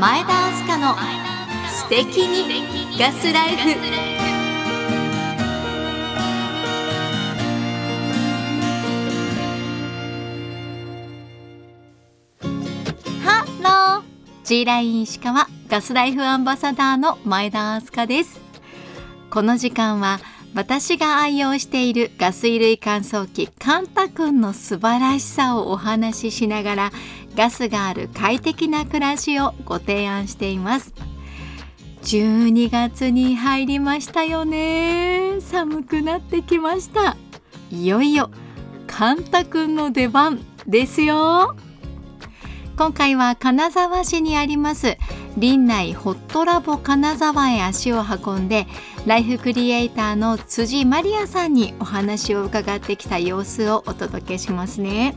前田明日香の素敵にガスライフ。ハロー。G ライン石川ガスライフアンバサダーの前田明日香です。この時間は私が愛用しているガス衣類乾燥機乾太くんの素晴らしさをお話ししながらガスがある快適な暮らしをご提案しています。12月に入りましたよね。寒くなってきました。いよいよカンタ君の出番ですよ。今回は金沢市にあります林内ホットラボ金沢へ足を運んでライフクリエイターの辻マリアさんにお話を伺ってきた様子をお届けしますね。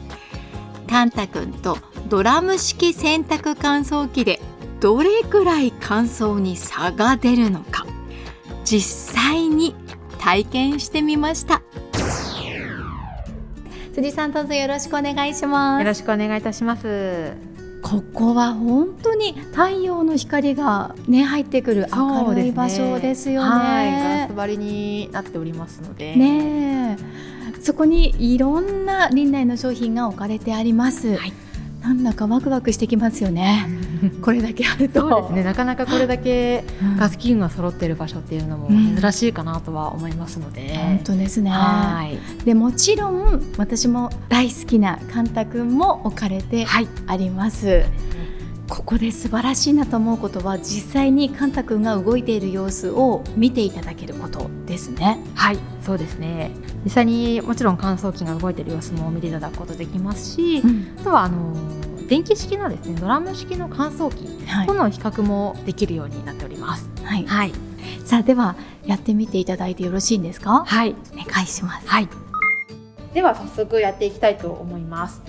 カンタ君とドラム式洗濯乾燥機でどれくらい乾燥に差が出るのか実際に体験してみました。辻さんどうぞよろしくお願いします。よろしくお願いいたします。ここは本当に太陽の光がね入ってくる明るい場所ですよね。はい、ガラス張りになっておりますので、ねそこにいろんな林内の商品が置かれてあります。はいなんだかワクワクしてきますよね。これだけあると。そうですね。なかなかこれだけガス器具が揃っている場所っていうのも珍しいかなとは思いますので。うん、本当ですね。はい。でもちろん私も大好きなカンタ君も置かれてあります。はいここで素晴らしいなと思うことは実際にカンタ君が動いている様子を見ていただけることですね。はいそうですね実際にもちろん乾燥機が動いている様子も見ていただくことできますし、うん、あとはあの電気式のですねドラム式の乾燥機、はい、この比較もできるようになっております。はい、はい、さあではやってみていただいてよろしいんですか？はいお願いします。はい。では早速やっていきたいと思います。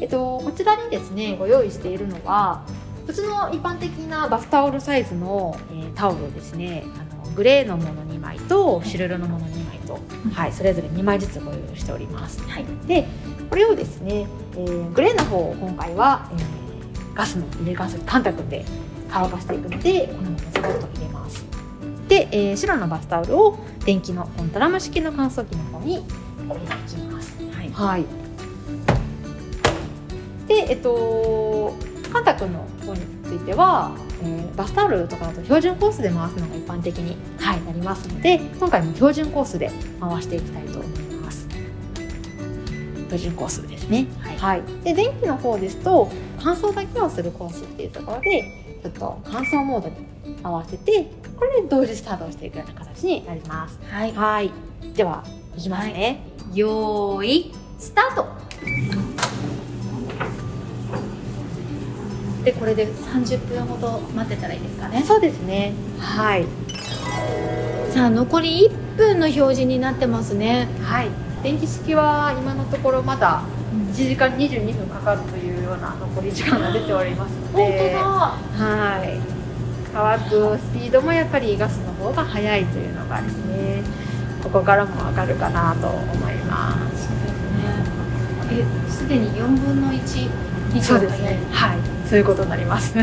えっと、こちらにですねご用意しているのは普通の一般的なバスタオルサイズの、えー、タオルをですねあのグレーのもの2枚と白色のもの2枚と、はい、それぞれ2枚ずつご用意しております。はい、でこれをですね、えー、グレーの方を今回は、えー、ガスの入れガスカンタ君で乾かしていくのでこのままザッと入れます。で、えー、白のバスタオルを電気のコントラム式の乾燥機の方に入れていきます。はい、はい、で、えっとカンタ君の方については、えー、バスタオルとかだと標準コースで回すのが一般的に、はい、なりますので今回も標準コースで回していきたいと思います。標準コースですね、はい、はい、で電気の方ですと乾燥だけをするコースっていうところでちょっと乾燥モードに合わせてこれで同時スタートをしていくような形になります。はい、はい、ではいきますね、はい、よーいスタートでこれで30分ほど待ってたらいいですかね。そうですね。はい。さあ残り1分の表示になってますね。はい。電気式は今のところまだ1時間22分かかるというような残り時間が出ておりますので。はい。乾くスピードもやっぱりガスの方が速いというのがですね。ここからもわかるかなと思います。そうですね。えすでに4分の1そうですね。はいそういうことになります あ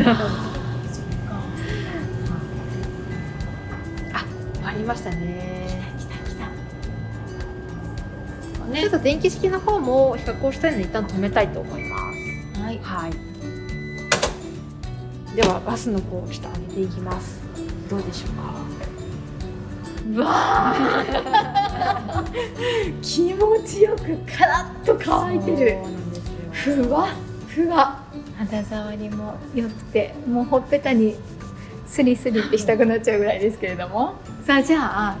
終わりましたね来た来たね、ちょっと電気式の方も比較をしたいので一旦止めたいと思います。はい。はい。ではガスの方をちょっと上げていきます。どうでしょうか？わあ 気持ちよくカラッと乾いてる。ふわふわ肌触りも良くてもうほっぺたにスリスリってしたくなっちゃうぐらいですけれども。さあじゃあ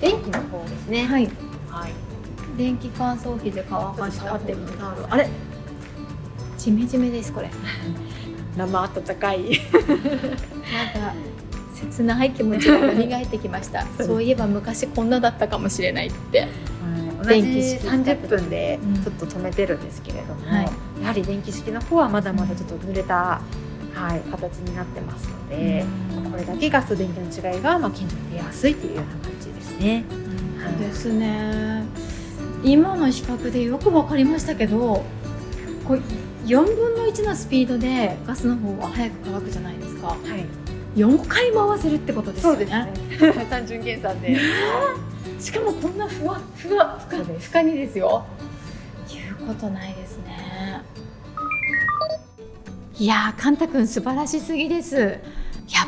電気の方ですね。はい、はい、電気乾燥機で乾かしたってもタオルあれ？ジメジメですこれ。生温かい。なんか切ない気持ちが磨いてきました。そういえば昔こんなだったかもしれないって。同じ30分でちょっと止めてるんですけれども、うんはい、やはり電気式の方はまだまだちょっと濡れた、はい、形になってますので、うん、これだけガスと電気の違いがまあ顕著に出やすいというような感じですね。うん、ですね。今の比較でよく分かりましたけどこれ4分の1日のスピードでガスの方は早く乾くじゃないですか。はい。4回回せるってことですよね。そうですね。単純計算で。しかもこんなふわふわふかふかにですよことないですね。いやーカンタ君素晴らしすぎです。やっ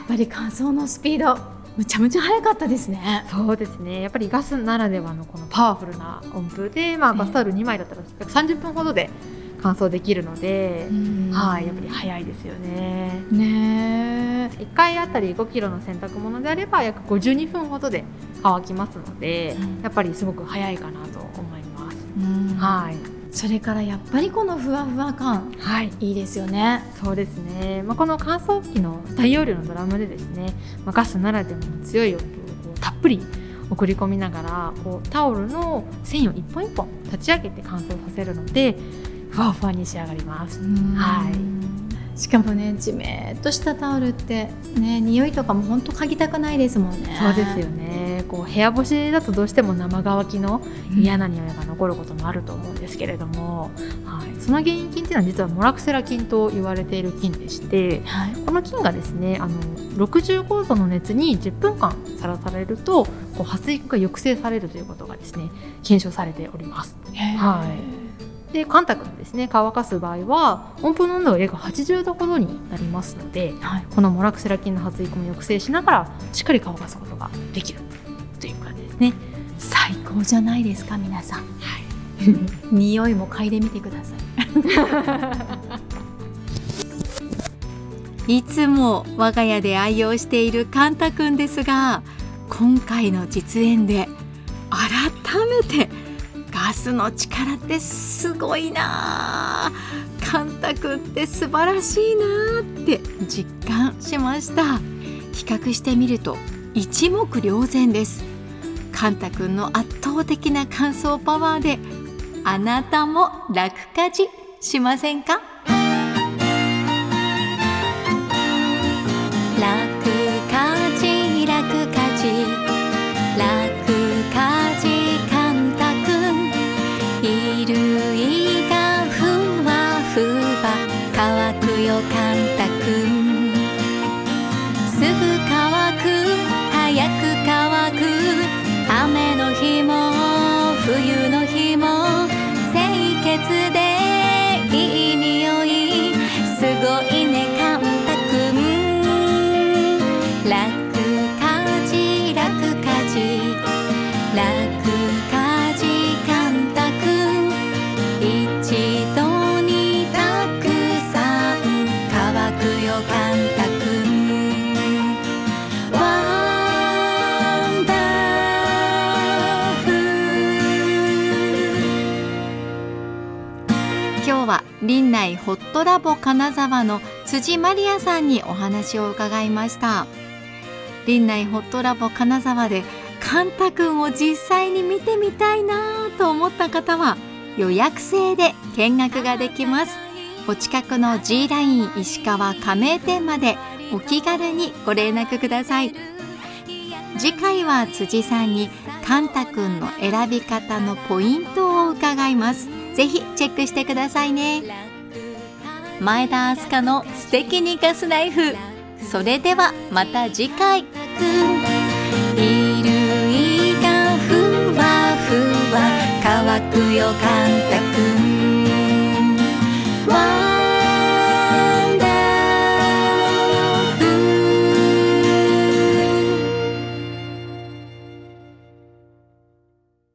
ぱり乾燥のスピードむちゃむちゃ早かったですね。そうですね。やっぱりガスならではのこのパワフルな温風で、まあ、ええバスタオル2枚だったら約30分ほどで乾燥できるので、はいやっぱり早いですよね。ね1回あたり5キロの洗濯物であれば約52分ほどで乾きますので、うん。やっぱりすごく早いかなと思います、ははい、それからやっぱりこのふわふわ感はい、いいですよね。そうですね、まあ、この乾燥機の大容量のドラムでですね、まあ、ガスならではの強い温度をたっぷり送り込みながらこうタオルの繊維を一本一本立ち上げて乾燥させるのでふわふわに仕上がります。はいしかもねじめっとしたタオルってね匂いとかも本当嗅ぎたくないですもんね。そうですよね。こう部屋干しだとどうしても生乾きの嫌な匂いが残ることもあると思うんですけれども、はい、その原因菌っていうのは実はモラクセラ菌と言われている菌でしてはい。この菌がですねあの65度の熱に10分間さらされるとこう発育が抑制されるということがですね検証されております。はでカンタ君ですね乾かす場合は温風の温度が約80度ほどになりますのではい。このモラクセラ菌の発育も抑制しながらしっかり乾かすことができるという感じですね。最高じゃないですか皆さん、匂いも嗅いでみてください。いつも我が家で愛用しているカンタくんですが今回の実演で改めてガスの力ってすごいな。あカンタくんって素晴らしいなって実感しました。比較してみると一目瞭然です。カンタくんの圧倒的な乾燥パワーであなたも楽家事しませんか？衣類がふわふわ乾く。よカンタくんすぐ乾く早く乾く。雨の日も冬の日も清潔でいい匂い。すごい林内ホットラボ金沢の辻マリアさんにお話を伺いました。林内ホットラボ金沢でカンタ君を実際に見てみたいなと思った方は予約制で見学ができます。お近くの G ライン石川加盟店までお気軽にご連絡ください。次回は辻さんにカンタ君の選び方のポイントを伺います。ぜひチェックしてくださいね。前田明日香の素敵にガスライフ。それではまた次回。衣類がふわふわ乾くよ